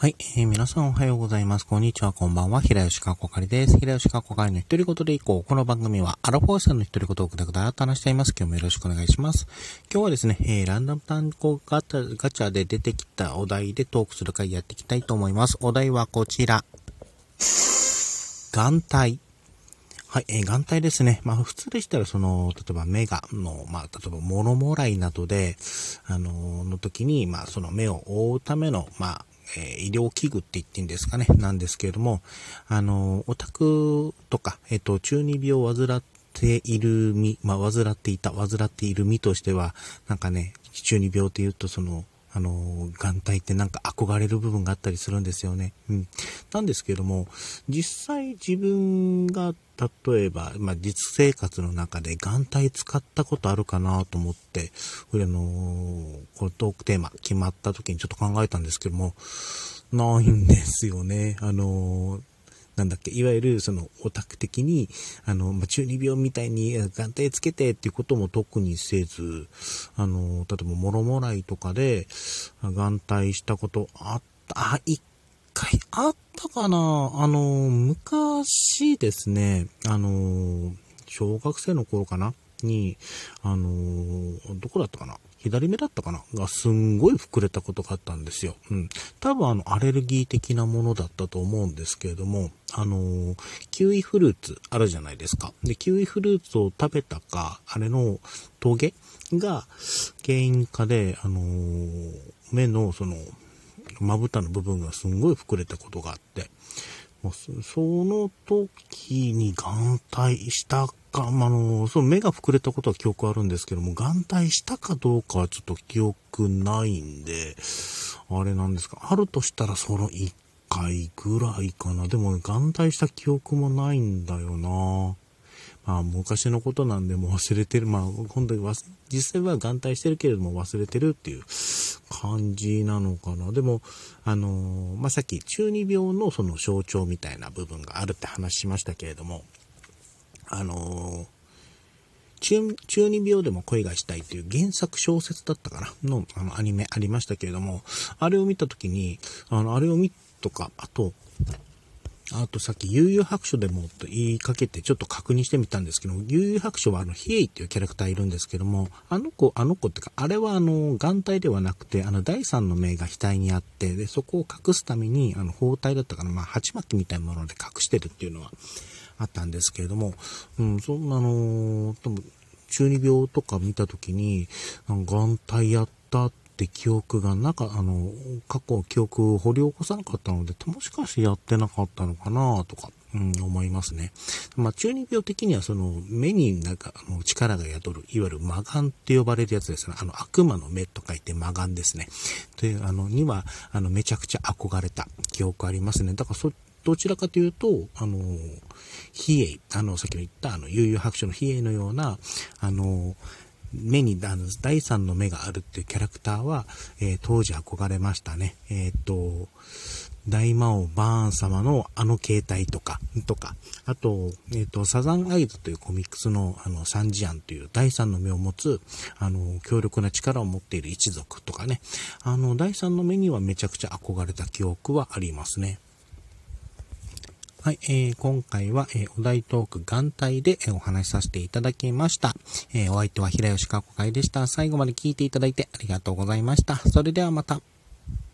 はい、えー、皆さんおはようございます。こんにちは、こんばんは。平吉かこかりです。平吉かこかりの一人言でいこう。この番組は、アラフォーさんの一人言をくだくだと話しています。今日もよろしくお願いします。今日はですね、えー、ランダム単語ガチャガチャで出てきたお題でトークする回やっていきたいと思います。お題はこちら。眼帯。はい、えー、眼帯ですね。まあ、普通でしたら、その、例えば目が、の、まあ、例えば物もらいなどで、あのー、の時に、まあ、その目を覆うための、まあ、えー、医療器具って言っていいんですかね、なんですけれども、あの、オタクとか、えっ、ー、と、中二病を患っている身、まあ、患っていた、患っている身としては、なんかね、中二病って言うと、その、あの、眼帯ってなんか憧れる部分があったりするんですよね。うん。なんですけども、実際自分が例えば、まあ、実生活の中で眼帯使ったことあるかなと思って、これあのこのトークテーマ決まった時にちょっと考えたんですけども、ないんですよね。あのなんだっけ、いわゆるそのオタク的に、あの、まあ、中二病みたいに眼帯つけてっていうことも特にせず、あの、例えばもろもらいとかで眼帯したことあった、あ、一回あったかなあの、昔ですね、あの、小学生の頃かなに、あの、どこだったかな左目だったかな？がすんごい膨れたことがあったんですよ。うん。多分あの、アレルギー的なものだったと思うんですけれども、あのー、キウイフルーツあるじゃないですか。で、キウイフルーツを食べたか、あれのトゲが原因かで、あのー、目のその、まぶたの部分がすんごい膨れたことがあって、もうその時に眼帯したか、あの、その目が膨れたことは記憶あるんですけども、眼帯したかどうかはちょっと記憶ないんで、あれなんですか。あるとしたらその1回ぐらいかな。でも眼帯した記憶もないんだよな。まあ、昔のことなんでもう忘れてる。まあ、本当に実際は眼帯してるけれども忘れてるっていう感じなのかな。でも、あのー、まあ、さっき中二病のその象徴みたいな部分があるって話しましたけれども、あの、中中二病でも恋がしたいっていう原作小説だったかな？のあのアニメありましたけれども、あれを見たときに、あの、あれを見とか、あと、あとさっき悠々白書でもと言いかけてちょっと確認してみたんですけど悠々白書はあの、ヒエイっていうキャラクターいるんですけども、あの子、あの子ってか、あれはあの、眼帯ではなくて、あの、第三の目が額にあって、で、そこを隠すために、あの、包帯だったかな、まあ、鉢巻きみたいなもので隠してるっていうのはあったんですけれども、うん、そんなの、多分、中二病とか見たときに、眼帯やったって記憶がなんか、あの、過去記憶を掘り起こさなかったので、もしかしてやってなかったのかなとか、うん、思いますね。まあ、中二病的にはその目になんかあの力が宿る、いわゆる魔眼って呼ばれるやつですね。あの悪魔の目と書いて魔眼ですね。という、あの、には、あの、めちゃくちゃ憧れた記憶ありますね。だからそ、どちらかというと、あの、比叡、あの、さっきの言った、あの、悠々白書の比叡のような、あの、目に、あの、第三の目があるっていうキャラクターは、えー、当時憧れましたね。えっ、と、大魔王バーン様のあの形態とか、とか、あと、えっ、と、サザンアイズというコミックスの、あの、サンジアンという第三の目を持つ、あの、強力な力を持っている一族とかね、あの、第三の目にはめちゃくちゃ憧れた記憶はありますね。はい、えー、今回は、えー、お題トーク眼帯で、えー、お話しさせていただきました。えー、お相手は平吉かこ会でした。最後まで聞いていただいてありがとうございました。それではまた。